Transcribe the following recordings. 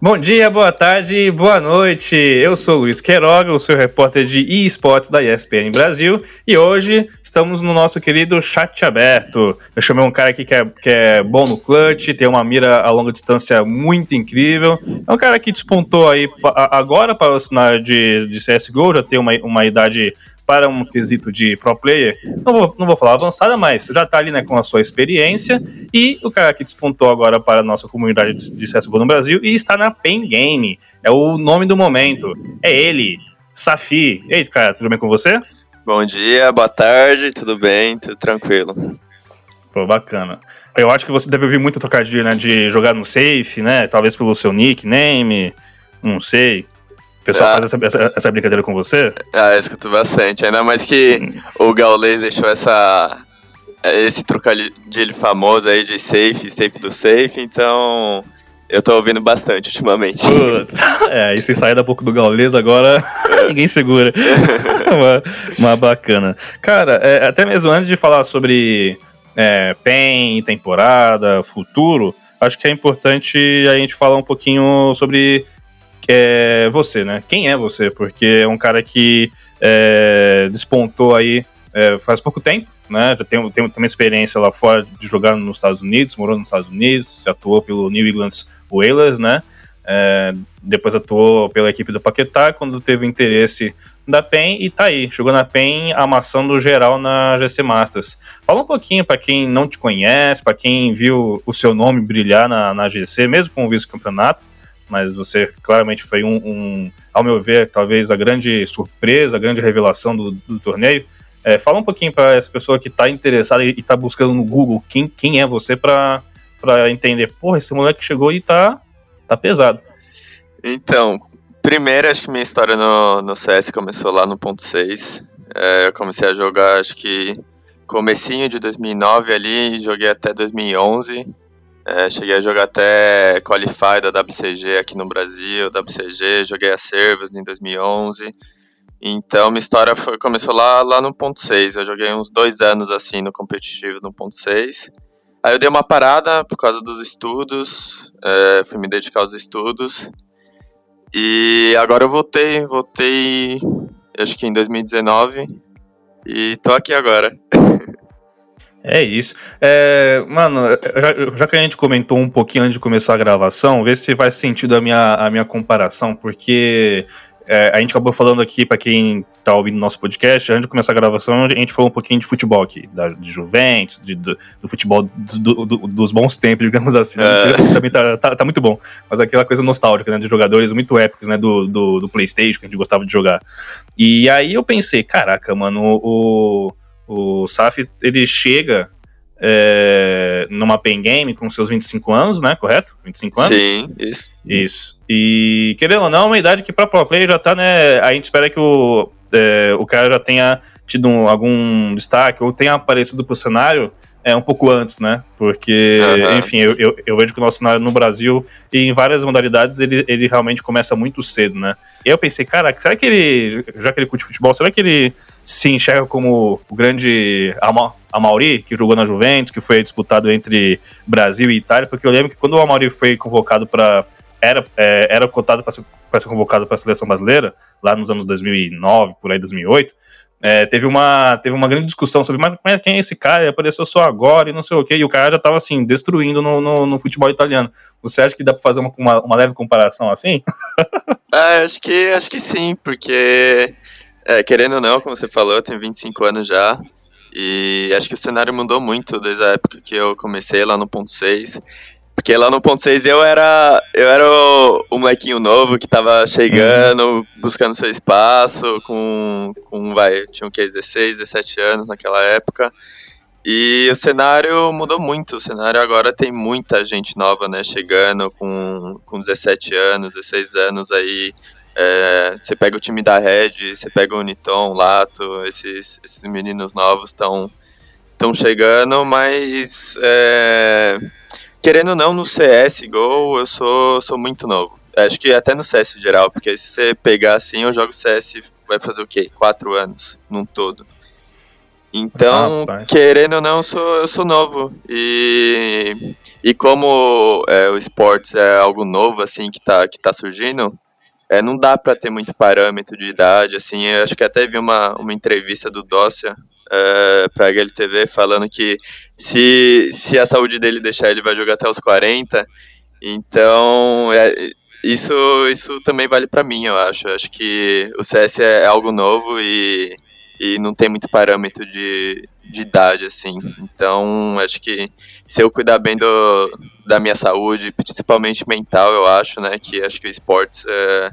Bom dia, boa tarde, boa noite. Eu sou Luiz Queiroga, o seu repórter de eSports da ESPN Brasil, e hoje estamos no nosso querido chat aberto. Eu chamei um cara aqui que é, que é bom no clutch, tem uma mira a longa distância muito incrível. É um cara que despontou aí agora para o cenário de, de CSGO, já tem uma, uma idade para um quesito de pro player, não vou, não vou falar avançada, mas já está ali né, com a sua experiência. E o cara que despontou agora para a nossa comunidade de, CSGO no Brasil e está na Pen Game. É o nome do momento. É ele, Safi. E aí, cara, tudo bem com você? Bom dia, boa tarde, tudo bem, tudo tranquilo. Pô, bacana. Eu acho que você deve ouvir muito trocadilho, né, de jogar no safe, né, talvez pelo seu nickname, não sei pessoal ah. faz essa, essa, essa, brincadeira com você? Ah, eu escuto bastante. Ainda mais que hum. o Gaules deixou essa, esse trocadilho famoso aí de safe, safe do safe, então eu tô ouvindo bastante ultimamente. Putz, é, e se sair da boca do Gaules agora, ninguém segura. uma, uma, bacana. Cara, é, até mesmo antes de falar sobre é, PEN, temporada, futuro, acho que é importante a gente falar um pouquinho sobre é você, né? Quem é você? Porque é um cara que é, despontou aí é, faz pouco tempo, né? Já tem, tem, tem, uma experiência lá fora de jogar nos Estados Unidos, morou nos Estados Unidos, atuou pelo New England Whalers, né? É, depois atuou pela equipe do Paquetá quando teve interesse da PEN e tá aí, jogou na PEN amassando geral na GC Masters. Fala um pouquinho para quem não te conhece, para quem viu o seu nome brilhar na, na GC, mesmo com o vice-campeonato, mas você claramente foi um, um, ao meu ver, talvez a grande surpresa, a grande revelação do, do torneio. É, fala um pouquinho para essa pessoa que está interessada e está buscando no Google quem, quem é você para entender, porra, esse moleque chegou e tá, tá pesado. Então, primeiro acho que minha história no, no CS começou lá no ponto 6. É, eu comecei a jogar acho que comecinho de 2009 ali, joguei até 2011. É, cheguei a jogar até Qualify da WCG aqui no Brasil, WCG, joguei a Service em 2011. Então, minha história foi, começou lá, lá no ponto 6. Eu joguei uns dois anos assim no competitivo no ponto 6. Aí eu dei uma parada por causa dos estudos, é, fui me dedicar aos estudos. E agora eu voltei, voltei acho que em 2019 e tô aqui agora. É isso. É, mano, já, já, que a gente comentou um pouquinho antes de começar a gravação, vê se faz sentido a minha, a minha comparação, porque é, a gente acabou falando aqui, para quem tá ouvindo nosso podcast, antes de começar a gravação, a gente falou um pouquinho de futebol aqui, da, de Juventus, de, do, do, futebol do, do, dos bons tempos, digamos assim. Né? É. Também tá, tá, tá, muito bom. Mas aquela coisa nostálgica, né? De jogadores muito épicos, né? Do, do, do PlayStation, que a gente gostava de jogar. E aí eu pensei, caraca, mano, o o Saf, ele chega é, numa pen game com seus 25 anos, né? Correto? 25 anos? Sim, isso. Isso. E querendo ou não, é uma idade que para pro player já tá, né? A gente espera que o, é, o cara já tenha tido um, algum destaque ou tenha aparecido pro cenário é, um pouco antes, né? Porque, uhum. enfim, eu, eu, eu, vejo que o nosso cenário no Brasil e em várias modalidades ele, ele realmente começa muito cedo, né? E eu pensei, cara, será que ele, já que ele curte futebol, será que ele se enxerga como o grande Ama Amauri, que jogou na Juventus, que foi disputado entre Brasil e Itália? Porque eu lembro que quando o Amauri foi convocado para era, é, era cotado para ser, ser convocado para a seleção brasileira, lá nos anos 2009, por aí 2008, é, teve, uma, teve uma grande discussão sobre mas, quem é esse cara, ele apareceu só agora e não sei o que, e o cara já estava assim, destruindo no, no, no, futebol italiano. Você acha que dá para fazer uma, uma, uma, leve comparação assim? é, acho, que, acho que sim, porque é, querendo ou não, como você falou, eu tenho 25 anos já, e acho que o cenário mudou muito desde a época que eu comecei lá no ponto 6. Porque lá no ponto 6 eu era, eu era o, molequinho novo que tava chegando, buscando seu espaço, com, com vai, tinha o que, 16, 17 anos naquela época. E o cenário mudou muito, o cenário agora tem muita gente nova, né, chegando com, com 17 anos, 16 anos aí. É, você pega o time da Red, você pega o Uniton, o Lato, esses, esses meninos novos estão estão chegando, mas é, querendo ou não, no CSGO eu sou, sou muito novo. Acho que até no CS geral, porque se você pegar assim, eu jogo CS vai fazer o quê? Quatro anos num todo. Então, querendo ou não, eu sou, eu sou novo. E, e como é, o esportes é algo novo, assim, que tá, que tá surgindo, é, não dá para ter muito parâmetro de idade, assim, eu acho que até vi uma, uma entrevista do Dócia é, pra HLTV falando que se, se a saúde dele deixar, ele vai jogar até os 40, então é, isso, isso também vale para mim, eu acho, eu acho que o CS é algo novo e e não tem muito parâmetro de, de idade, assim. Então, acho que se eu cuidar bem do, da minha saúde, principalmente mental, eu acho, né, que acho que o esportes é,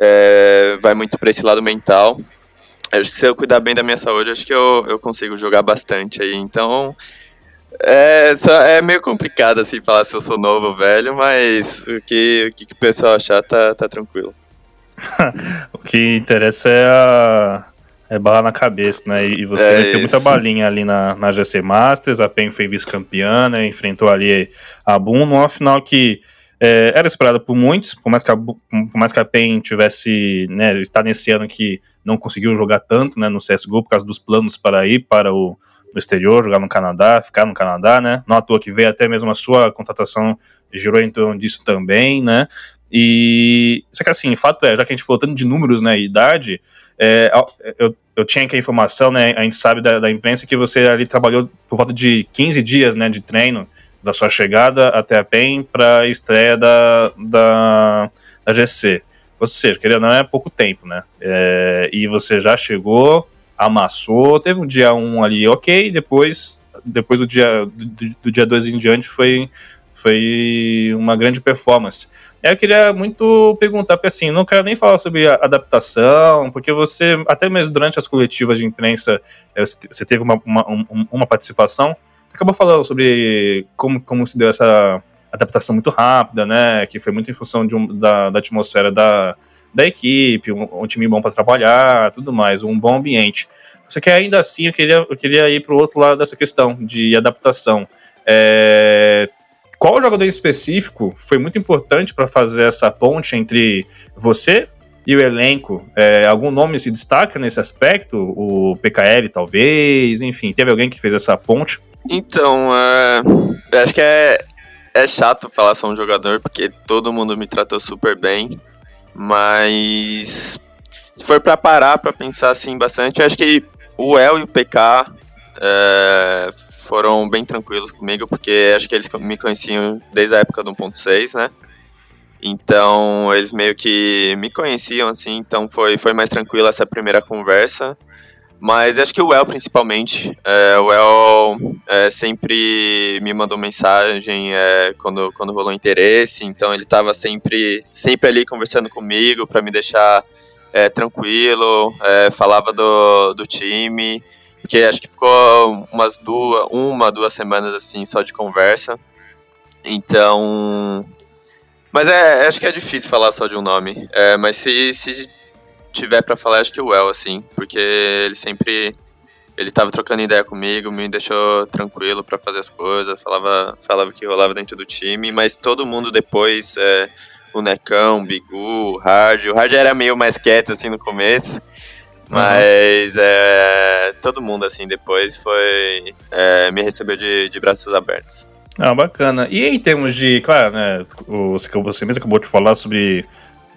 é, vai muito para esse lado mental. Acho que se eu cuidar bem da minha saúde, acho que eu, eu consigo jogar bastante aí. Então, é, só, é meio complicado, assim, falar se eu sou novo ou velho, mas o que o, que o pessoal achar tá, tá tranquilo. o que interessa é a é bala na cabeça, né? E você é meteu muita balinha ali na, na GC Masters, a PEN foi vice-campeã, né? Enfrentou ali a Boom numa final que é, era esperada por muitos, por mais que a, por mais que a PEN tivesse, né, está nesse ano que não conseguiu jogar tanto, né, no CSGO por causa dos planos para ir para o, o exterior, jogar no Canadá, ficar no Canadá, né, não à toa que veio até mesmo a sua contratação girou em torno disso também, né, e só que assim, fato é, já que a gente falou tanto de números, né, e idade, é, eu, eu tinha aqui a informação, né, a gente sabe da, da, imprensa que você ali trabalhou por volta de 15 dias, né, de treino da sua chegada até a PEN para a estreia da, da, da GC. Ou seja, querendo não é pouco tempo, né? É, e você já chegou, amassou, teve um dia um ali ok, depois depois do dia do, do dia 2 em diante foi foi uma grande performance. Eu queria muito perguntar, porque assim, não quero nem falar sobre adaptação, porque você, até mesmo durante as coletivas de imprensa, eh, você teve uma, uma, uma participação, você acabou falando sobre como, como se deu essa adaptação muito rápida, né, que foi muito em função de um, da, da atmosfera da, da equipe, um, um time bom para trabalhar, tudo mais, um bom ambiente. Só que ainda assim eu queria, eu queria ir para o outro lado dessa questão de adaptação. É, qual jogador específico foi muito importante para fazer essa ponte entre você e o elenco? É, algum nome se destaca nesse aspecto? O PKL, talvez? Enfim, teve alguém que fez essa ponte? Então, uh, acho que é, é chato falar só um jogador, porque todo mundo me tratou super bem, mas se for para parar para pensar assim bastante, acho que o El e o PK é, foram bem tranquilos comigo, porque acho que eles me conheciam desde a época do 1.6, né? Então, eles meio que me conheciam, assim, então foi, foi mais tranquila essa primeira conversa. Mas acho que o El, principalmente, é, o El é, sempre me mandou mensagem é, quando, quando rolou interesse, então ele estava sempre, sempre ali conversando comigo para me deixar é, tranquilo, é, falava do, do time, porque acho que ficou umas duas, uma, duas semanas assim só de conversa. Então. Mas é, acho que é difícil falar só de um nome. É, mas se, se tiver para falar, acho que o El, assim. Porque ele sempre. Ele tava trocando ideia comigo, me deixou tranquilo para fazer as coisas, falava, falava o que rolava dentro do time, mas todo mundo depois, é, o Necão, o Bigu, o Hard, o Hard era meio mais quieto assim no começo, mas uhum. é, todo mundo, assim, depois foi. É, me recebeu de, de braços abertos. Ah, bacana. E em termos de. Claro, né? Você mesmo acabou de falar sobre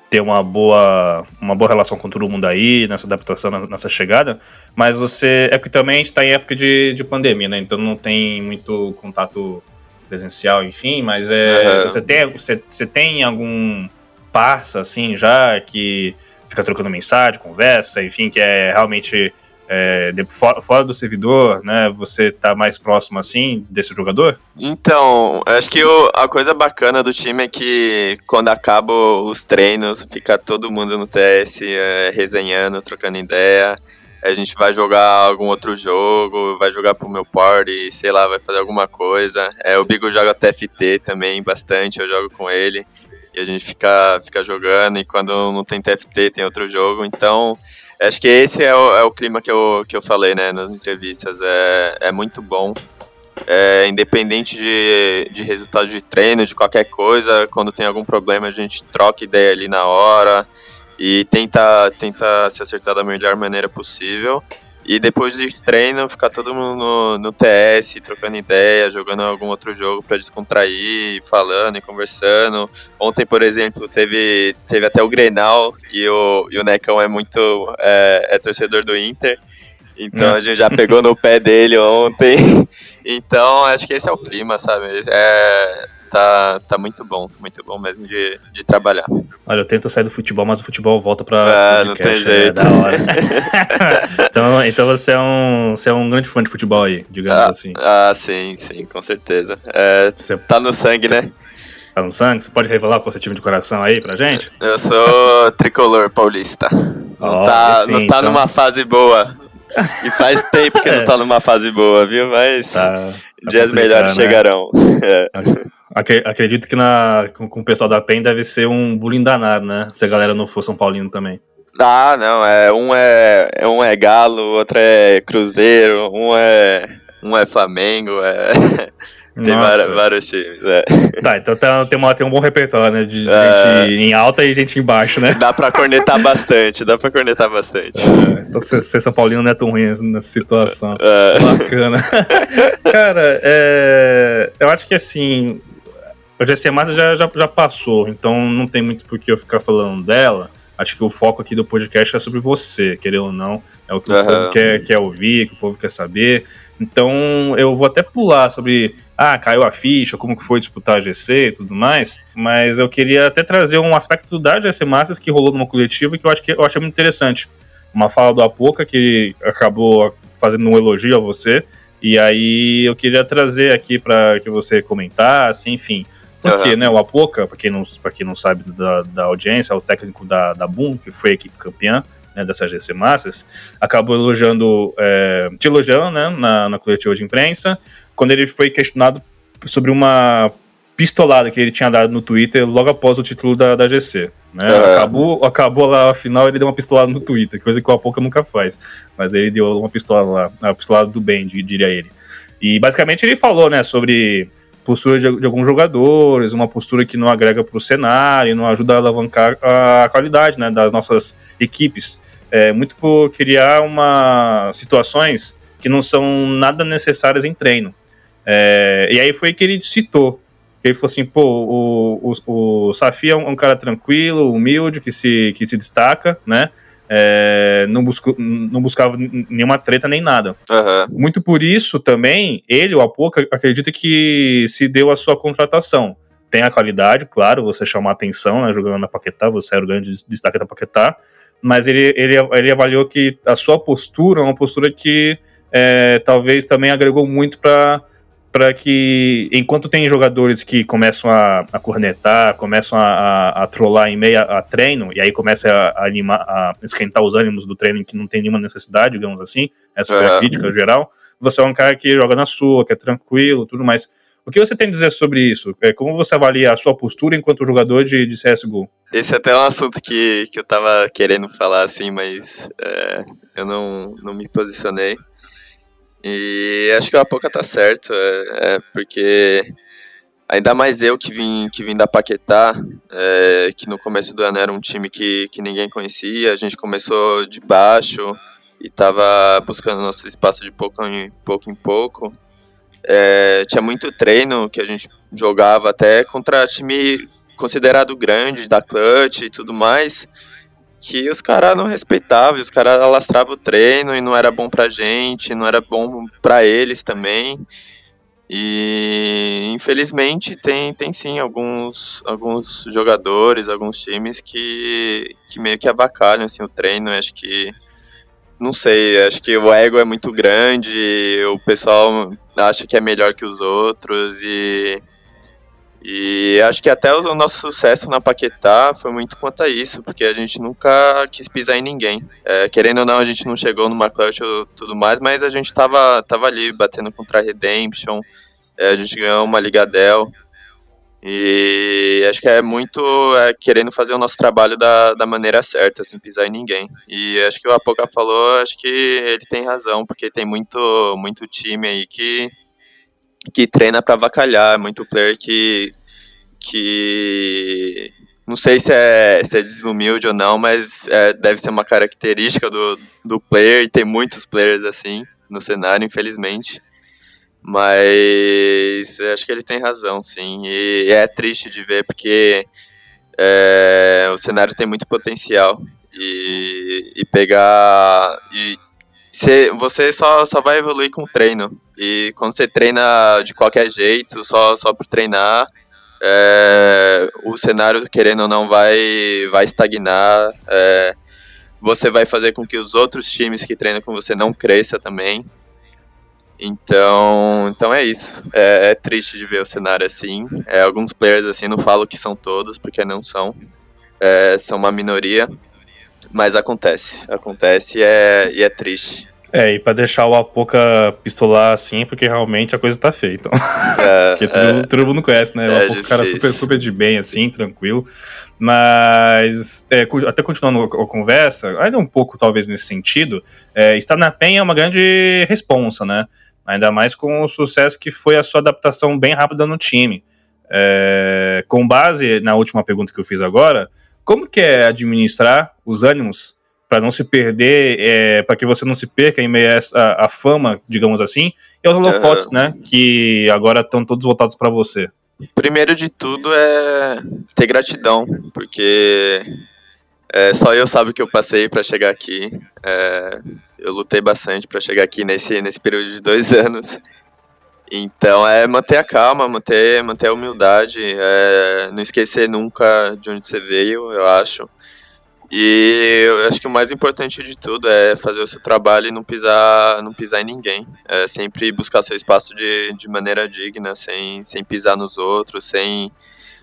ter uma boa, uma boa relação com todo mundo aí, nessa adaptação, nessa chegada, mas você. É porque também a gente tá em época de, de pandemia, né? Então não tem muito contato presencial, enfim, mas é, uhum. você, tem, você, você tem algum parça, assim, já que fica trocando mensagem, conversa, enfim, que é realmente é, de, fora, fora, do servidor, né? Você tá mais próximo assim desse jogador? Então, acho que a coisa bacana do time é que quando acabam os treinos, fica todo mundo no TS é, resenhando, trocando ideia. A gente vai jogar algum outro jogo, vai jogar pro meu party, sei lá, vai fazer alguma coisa. É, o Bigo joga TFT também bastante, eu jogo com ele e a gente fica, fica jogando, e quando não tem TFT tem outro jogo, então acho que esse é o, é o clima que eu, que eu falei né, nas entrevistas, é, é muito bom. É, independente de, de resultado de treino, de qualquer coisa, quando tem algum problema a gente troca ideia ali na hora e tenta, tenta se acertar da melhor maneira possível. E depois de treino, ficar todo mundo no, no TS, trocando ideia, jogando algum outro jogo para descontrair, falando e conversando. Ontem, por exemplo, teve, teve até o Grenal e o, e o Necão é muito é, é torcedor do Inter. Então a gente já pegou no pé dele ontem. Então acho que esse é o clima, sabe? É, tá, tá muito bom, muito bom mesmo de, de trabalhar. Olha, eu tento sair do futebol, mas o futebol volta pra. Ah, não tem jeito. É da hora. então, então você é um. Você é um grande fã de futebol aí, digamos ah, assim. Ah, sim, sim, com certeza. É, você, tá no sangue, né? Tá no sangue? Você pode revelar qual é o seu time de coração aí pra gente? Eu sou tricolor paulista. Não oh, tá, sim, não tá então... numa fase boa. E faz tempo que é. não tá numa fase boa, viu? Mas tá, tá dias melhores né? chegarão. É. Acredito que na, com, o pessoal da PEN deve ser um bullying danado, né? Se a galera não for São Paulino também. Ah, não, é, um é um é Galo, outro é Cruzeiro, um é um é Flamengo, é tem vários, vários, times, é. Tá, então tá, tem, uma, tem um bom repertório, né? De é... gente em alta e gente embaixo, né? Dá pra cornetar bastante, dá pra cornetar bastante. É, então ser, São Paulino não é tão ruim nessa situação. É. Bacana. Cara, eu acho que assim, a GC Massa já, já, já passou, então não tem muito por que eu ficar falando dela. Acho que o foco aqui do podcast é sobre você, querendo ou não. É o que uhum. o povo quer, quer ouvir, que o povo quer saber. Então eu vou até pular sobre ah, caiu a ficha, como que foi disputar a GC e tudo mais, mas eu queria até trazer um aspecto da GC Masters que rolou numa coletiva que eu acho que eu achei muito interessante. Uma fala do Apoca que acabou fazendo um elogio a você, e aí eu queria trazer aqui para que você comentasse, enfim. Porque, uhum. né, o Apoca, para quem, não, quem não sabe da, da audiência, é o técnico da, da Boom, que foi a equipe campeã, né, dessa GC Masters, acabou elogiando, é, te elogiando né, na, na coletiva de imprensa, quando ele foi questionado sobre uma pistolada que ele tinha dado no Twitter logo após o título da, da GC. Né? É. Acabou, acabou lá a final, ele deu uma pistolada no Twitter, coisa que o Apoca nunca faz. Mas ele deu uma pistola lá, a pistolada do bem, diria ele. E basicamente ele falou, né, sobre postura de, de alguns jogadores, uma postura que não agrega para o cenário, não ajuda a alavancar a qualidade né, das nossas equipes. É, muito por criar uma situações que não são nada necessárias em treino. É, e aí foi que ele citou. Que ele falou assim, pô, o, o, o Safi é um, um, cara tranquilo, humilde, que se, que se destaca, né? É, não, busco, não buscava nenhuma treta nem nada. Uhum. Muito por isso também, ele, o Apoca, acredita que se deu a sua contratação. Tem a qualidade, claro, você chamar atenção, né, jogando na Paquetá, você era o grande destaque da Paquetá, mas ele, ele, ele avaliou que a sua postura é uma postura que é, talvez também agregou muito para para que, enquanto tem jogadores que começam a, a cornetar, começam a, a, a trollar em meio a, treino, e aí começa a, animar, a esquentar os ânimos do treino que não tem nenhuma necessidade, digamos assim, essa foi a crítica geral, você é um cara que joga na sua, que é tranquilo, tudo mais. O que você tem a dizer sobre isso? É, como você avalia a sua postura enquanto jogador de, de CSGO? Esse é até um assunto que, que eu tava querendo falar, assim, mas é, eu não, não me posicionei. E acho que o Apoca tá certo, é, é, porque ainda mais eu que vim, que vim da Paquetá, é, que no começo do ano era um time que, que ninguém conhecia, a gente começou de baixo e tava buscando nosso espaço de pouco em pouco. Em pouco. É, tinha muito treino que a gente jogava até contra time considerado grande, da Clutch e tudo mais, que os caras não respeitavam, os caras alastravam o treino e não era bom pra gente, não era bom pra eles também. E infelizmente tem, tem sim alguns, alguns jogadores, alguns times que, que meio que avacalham assim, o treino. Acho que. Não sei, acho que o ego é muito grande, o pessoal acha que é melhor que os outros e e acho que até o nosso sucesso na Paquetá foi muito quanto a isso, porque a gente nunca quis pisar em ninguém. É, querendo ou não, a gente não chegou numa clutch ou tudo mais, mas a gente tava, tava ali batendo contra a Redemption, é, a gente ganhou uma Ligadel. E acho que é muito é, querendo fazer o nosso trabalho da, da maneira certa, sem pisar em ninguém. E acho que o Apoca falou, acho que ele tem razão, porque tem muito, muito time aí que que treina para avacalhar, muito player que que não sei se é, se é desumilde ou não, mas é, deve ser uma característica do, do player, e tem muitos players assim no cenário, infelizmente. Mas acho que ele tem razão, sim. E é triste de ver, porque é, o cenário tem muito potencial. E, e pegar. E você, você só, só vai evoluir com treino. E quando você treina de qualquer jeito, só, só por treinar, é, o cenário, querendo ou não, vai, vai estagnar. É, você vai fazer com que os outros times que treinam com você não cresçam também. Então, então é isso. É, é, triste de ver o cenário assim. É, alguns players assim não falo que são todos, porque não são. É, são uma minoria. Mas acontece. Acontece e é, e é triste. É, e pra deixar o Apoca pistolar assim, porque realmente a coisa tá feita. Então. É, porque todo, é, todo, mundo conhece, né? O é Apoca é cara super, super de bem, assim, tranquilo. Mas, é, até continuando a conversa, ainda um pouco talvez nesse sentido, é, estar na PEN é uma grande responsa, né? Ainda mais com o sucesso que foi a sua adaptação bem rápida no time. É, com base na última pergunta que eu fiz agora, como que é administrar os ânimos para não se perder, é, para que você não se perca em meio a, a fama, digamos assim, e os holofotes, uhum. né, que agora estão todos voltados para você? Primeiro de tudo é ter gratidão, porque é, só eu sabe o que eu passei para chegar aqui. É, eu lutei bastante para chegar aqui nesse, nesse período de dois anos. Então é manter a calma, manter, manter a humildade, é, não esquecer nunca de onde você veio, eu acho. E eu acho que o mais importante de tudo é fazer o seu trabalho e não pisar, não pisar em ninguém. É sempre buscar seu espaço de, de maneira digna, sem, sem pisar nos outros, sem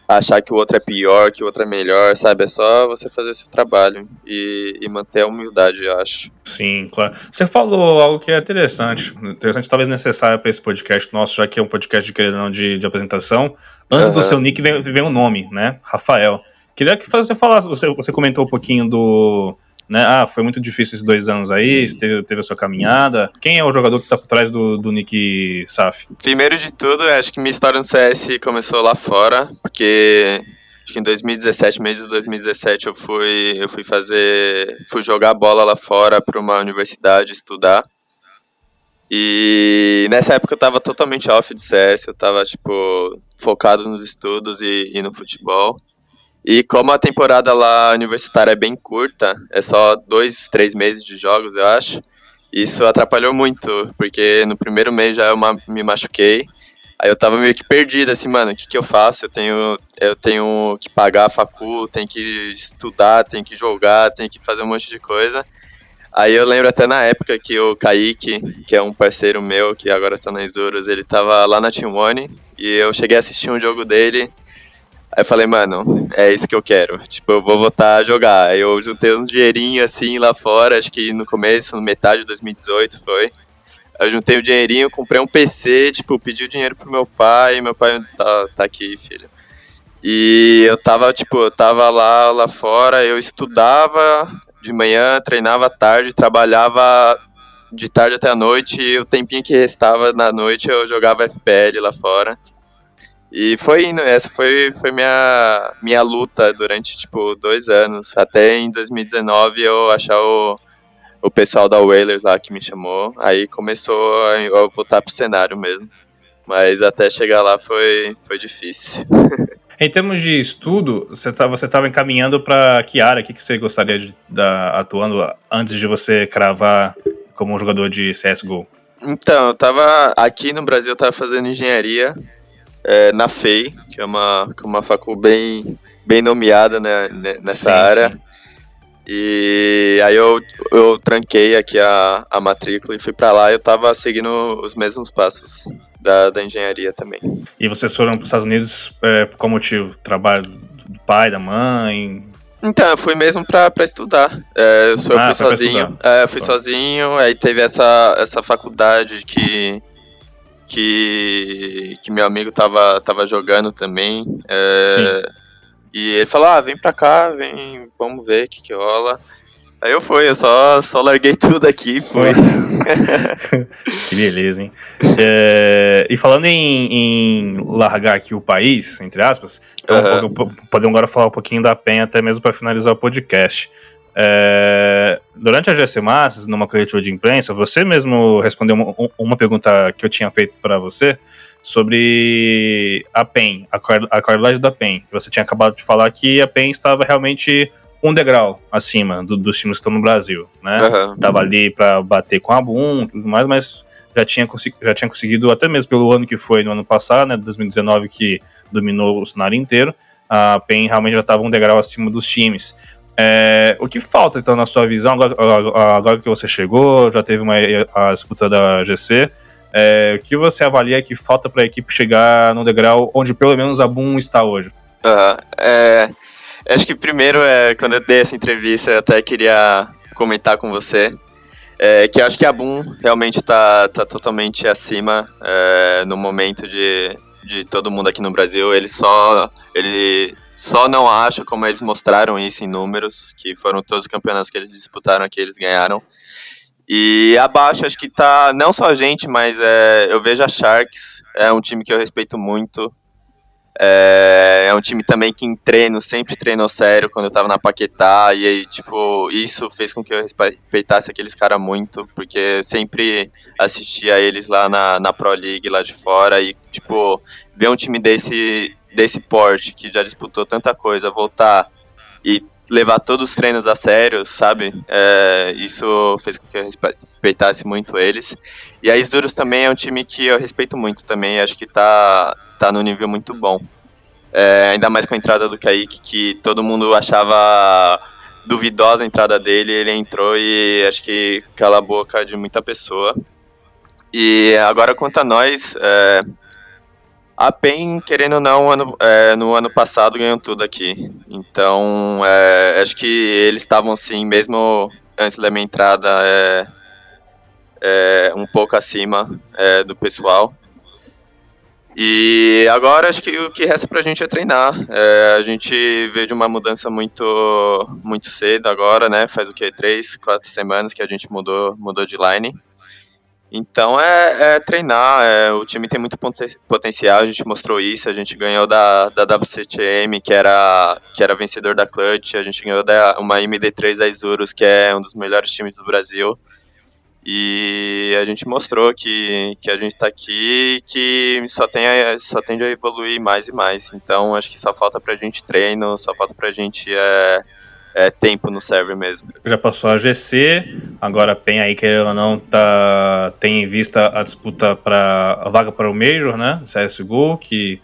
achar que o outro é pior, que o outro é melhor, sabe? É só você fazer seu trabalho e, e manter a humildade, eu acho. Sim, claro. Você falou algo que é interessante, interessante, talvez necessário para esse podcast nosso, já que é um podcast de, de, de apresentação. Antes uhum. do seu nick vem, vem o nome, né? Rafael. Queria que você falasse, você, você comentou um pouquinho do, né? Ah, foi muito difícil esses dois anos aí, teve, teve a sua caminhada. Quem é o jogador que tá por trás do, do Nick Saf? Primeiro de tudo, acho que minha história no CS começou lá fora, porque acho que em 2017, mês de 2017, eu fui, eu fui fazer, fui jogar bola lá fora para uma universidade estudar. E nessa época eu tava totalmente off de CS, eu tava, tipo, focado nos estudos e, e no futebol. E como a temporada lá universitária é bem curta, é só dois, três meses de jogos, eu acho, isso atrapalhou muito, porque no primeiro mês já eu me machuquei, aí eu tava meio que perdido, assim, mano, o que que eu faço? Eu tenho, eu tenho que pagar a facul, tenho que estudar, tenho que jogar, tenho que fazer um monte de coisa. Aí eu lembro até na época que o Kaique, que é um parceiro meu, que agora tá na Isurus, ele tava lá na Team One, e eu cheguei a assistir um jogo dele, Aí eu falei, mano, é isso que eu quero. Tipo, eu vou voltar a jogar. Aí eu juntei uns dinheirinho assim lá fora, acho que no começo, metade de 2018 foi. Eu juntei o dinheirinho, comprei um PC, tipo, pedi o dinheiro pro meu pai, meu pai tá, tá aqui, filho. E eu tava, tipo, eu tava lá, lá fora, eu estudava de manhã, treinava à tarde, trabalhava de tarde até a noite, e o tempinho que restava na noite eu jogava FPL lá fora. E foi indo, essa foi, foi minha, minha luta durante, tipo, dois anos. Até em 2019 eu achar o, o pessoal da Whalers lá que me chamou. Aí começou a voltar pro cenário mesmo. Mas até chegar lá foi, foi difícil. Em termos de estudo, você tá, você estava encaminhando para que área que, que você gostaria de estar atuando antes de você cravar como um jogador de CSGO? Então, eu tava aqui no Brasil, eu tava fazendo engenharia é, na FEI, que é uma, é uma facul bem, bem nomeada né, nessa sim, área. Sim. E aí eu, eu tranquei aqui a, a matrícula e fui para lá e eu tava seguindo os mesmos passos da, da engenharia também. E vocês foram para os Estados Unidos é, por qual motivo? Trabalho do pai, da mãe? Então, eu fui mesmo pra, pra estudar. É, eu, eu ah, fui sozinho. É, eu fui tá. sozinho, aí teve essa, essa faculdade que que, que meu amigo tava, tava jogando também. É, e ele falou, ah, vem pra cá, vem, vamos ver o que, que rola. Aí eu fui, eu só, só larguei tudo aqui, fui. que beleza, hein? É, e falando em, em, largar aqui o país, entre aspas, então, uhum. podemos agora falar um pouquinho da PEN até mesmo para finalizar o podcast. É, durante a GC Masters, numa coletiva de imprensa, você mesmo respondeu uma, uma pergunta que eu tinha feito para você sobre a PEN, a, a qualidade da PEN. Você tinha acabado de falar que a PEN estava realmente um degrau acima do, dos times que estão no Brasil, né? Uhum. Tava ali para bater com a Boom e tudo mais, mas já tinha, já tinha conseguido, até mesmo pelo ano que foi no ano passado, né? 2019, que dominou o cenário inteiro, a PEN realmente já estava um degrau acima dos times. É, o que falta, então, na sua visão, agora, agora, que você chegou, já teve uma, a disputa da GC, é, o que você avalia que falta para a equipe chegar no degrau onde pelo menos a Boom está hoje? Uhum. É, Acho que primeiro, é, quando eu dei essa entrevista, eu até queria comentar com você é, que acho que a Boom realmente está tá totalmente acima é, no momento de, de todo mundo aqui no Brasil. Ele só, ele só não acha, como eles mostraram isso em números, que foram todos os campeonatos que eles disputaram aqui, eles ganharam. E abaixo, acho que tá não só a gente, mas é, eu vejo a Sharks, é um time que eu respeito muito. É, é, um time também que em treino sempre treinou sério quando eu tava na Paquetá, e aí, tipo, isso fez com que eu respeitasse aqueles caras muito, porque sempre assistia eles lá na, na Pro League lá de fora, e, tipo, ver um time desse, desse porte, que já disputou tanta coisa, voltar e levar todos os treinos a sério, sabe? É, isso fez com que eu respeitasse muito eles. E a Isduros também é um time que eu respeito muito também, acho que tá tá no nível muito bom. É, ainda mais com a entrada do Kaique, que todo mundo achava duvidosa a entrada dele, ele entrou e acho que cala a boca de muita pessoa. E agora quanto a nós, é, a PEN, querendo ou não, ano, é, no ano passado ganhou tudo aqui. Então, é, acho que eles estavam assim, mesmo antes da minha entrada, é, é um pouco acima é, do pessoal. E agora acho que o que resta pra gente é treinar. É, a gente veio de uma mudança muito muito cedo agora, né? Faz o que? Três, quatro semanas que a gente mudou, mudou de line. Então é, é treinar, é, o time tem muito potencial, a gente mostrou isso, a gente ganhou da, da WCTM, que era, que era vencedor da Clutch, a gente ganhou da, uma MD3 da Isurus, que é um dos melhores times do Brasil. E a gente mostrou que, que a gente está aqui que só, tem só tende a evoluir mais e mais. Então acho que só falta pra gente treino, só falta pra gente é, é, tempo no server mesmo. Já passou a GC, agora PEN aí que ou não tá, tem em vista a disputa para a vaga para o Major, né? CSGO, que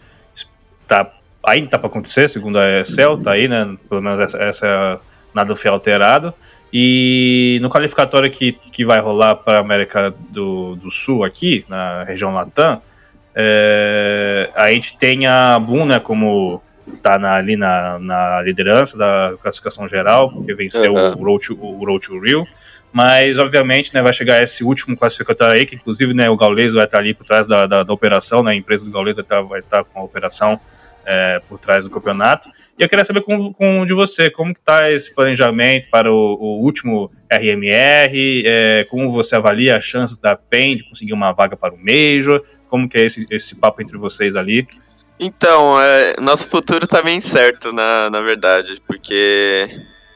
tá, ainda tá para acontecer, segundo a ESL, tá aí, né? Pelo menos essa, essa nada foi alterado. E no qualificatório que, que vai rolar para a América do, do Sul aqui, na região Latam, é, a gente tem a Boom, né, como tá na, ali na, na liderança da classificação geral, porque venceu uhum. o, Road to, o Road to Rio, mas obviamente né, vai chegar esse último classificatório aí, que inclusive né, o Gaules vai estar ali por trás da, da, da operação, né, a empresa do Gaules vai estar, vai estar com a operação é, por trás do campeonato. E eu queria saber com, com de você, como está esse planejamento para o, o último RMR, é, como você avalia as chances da PEN de conseguir uma vaga para o Major, como que é esse, esse papo entre vocês ali? Então, é, nosso futuro está bem certo, na, na verdade, porque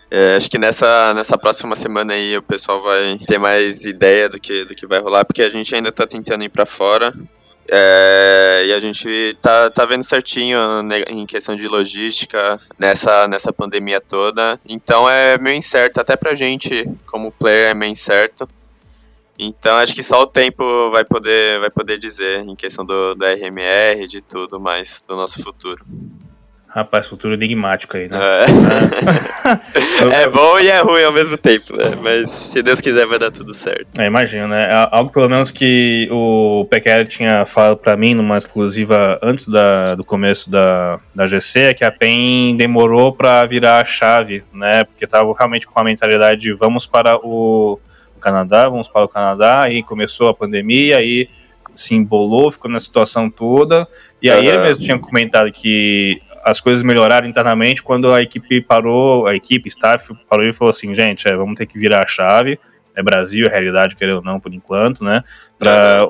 é, acho que nessa, nessa próxima semana aí o pessoal vai ter mais ideia do que, do que vai rolar, porque a gente ainda está tentando ir para fora. É, e a gente tá, tá vendo certinho né, em questão de logística nessa, nessa pandemia toda. Então é meio incerto, até pra gente, como player, é meio incerto. Então acho que só o tempo vai poder, vai poder dizer em questão do, do RMR, de tudo mais do nosso futuro. Rapaz, futuro enigmático aí, né? É. é bom e é ruim ao mesmo tempo, né? Mas se Deus quiser vai dar tudo certo. É, imagino, né? Algo pelo menos que o PQR tinha falado para mim numa exclusiva antes da, do começo da, da GC, é que a PEN demorou para virar a chave, né? Porque tava realmente com a mentalidade de vamos para o Canadá, vamos para o Canadá, aí começou a pandemia, aí se embolou, ficou na situação toda. E aí ele mesmo tinha comentado que as coisas melhoraram internamente quando a equipe parou, a equipe, staff parou e falou assim, gente, é, vamos ter que virar a chave, é Brasil, é realidade, querendo ou não, por enquanto, né? Para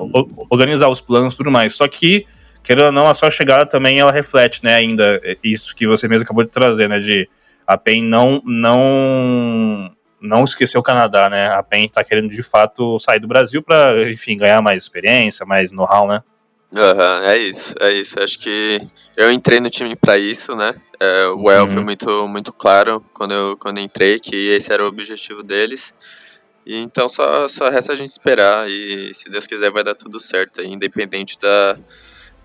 organizar os planos e tudo mais. Só que, querendo ou não, a sua chegada também ela reflete, né, ainda isso que você mesmo acabou de trazer, né? De a PEN não, não, não esquecer o Canadá, né? A PEN está querendo de fato sair do Brasil para, enfim, ganhar mais experiência, mais know-how, né? Uhum, é isso, é isso. Acho que eu entrei no time para isso, né? É, o El uhum. foi muito, muito claro quando eu, quando entrei que esse era o objetivo deles. E então só, só resta a gente esperar e se Deus quiser vai dar tudo certo, independente da,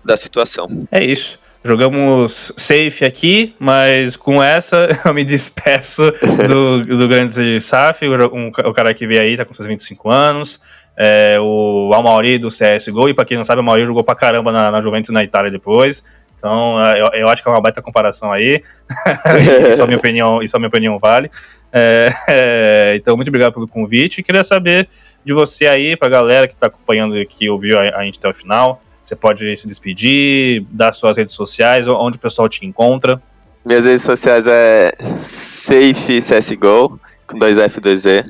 da situação. É isso. Jogamos safe aqui, mas com essa eu me despeço do, do grande SAF, um, o cara que veio aí, tá com seus 25 anos é, o Almauri do CSGO, e para quem não sabe, o Almauri jogou pra caramba na, na Juventus na Itália depois. Então, é, eu, eu, acho que é uma baita comparação aí. isso, a minha opinião, isso a minha opinião vale. É, é, então, muito obrigado pelo convite. E queria saber de você aí, pra galera que está acompanhando aqui, ouviu a, a gente até o final. Você pode se despedir, dar suas redes sociais, onde o pessoal te encontra. Minhas redes sociais é Safe CSGO, com dois F, dois E.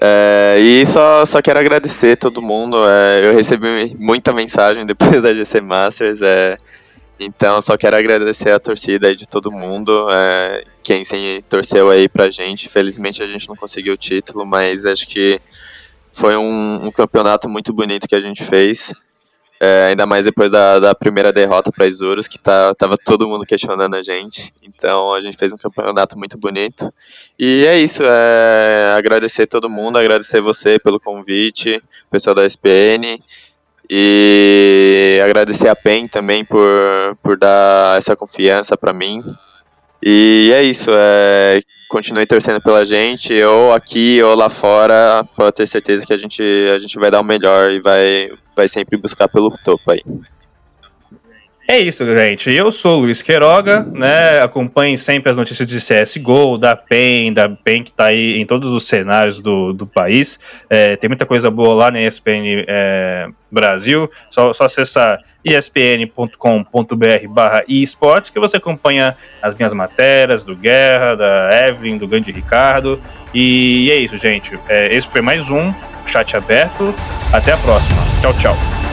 É, e só, só quero agradecer todo mundo. É, eu recebi muita mensagem depois da GC Masters. É, então só quero agradecer a torcida de todo mundo. É, quem sim torceu aí pra gente. Felizmente a gente não conseguiu o título, mas acho que foi um, um campeonato muito bonito que a gente fez. É, ainda mais depois da, da primeira derrota para Isurus, que tá, tava todo mundo questionando a gente. Então a gente fez um campeonato muito bonito. E é isso, é, agradecer todo mundo, agradecer você pelo convite, o pessoal da SPN. E agradecer a PEN também por, por dar essa confiança para mim. E é isso, é, continue torcendo pela gente, ou aqui ou lá fora, pode ter certeza que a gente, a gente vai dar o melhor e vai, vai sempre buscar pelo topo aí. É isso, gente. Eu sou o Luiz Queiroga, né? Acompanhe sempre as notícias de CSGO, da PEN, da PEN que tá aí em todos os cenários do, do país. É, tem muita coisa boa lá na ESPN é, Brasil. Só, só acessar espn.com.br barra esportes que você acompanha as minhas matérias do Guerra, da Evelyn, do grande Ricardo. E é isso, gente. É, esse foi mais um Chat Aberto. Até a próxima. Tchau, tchau.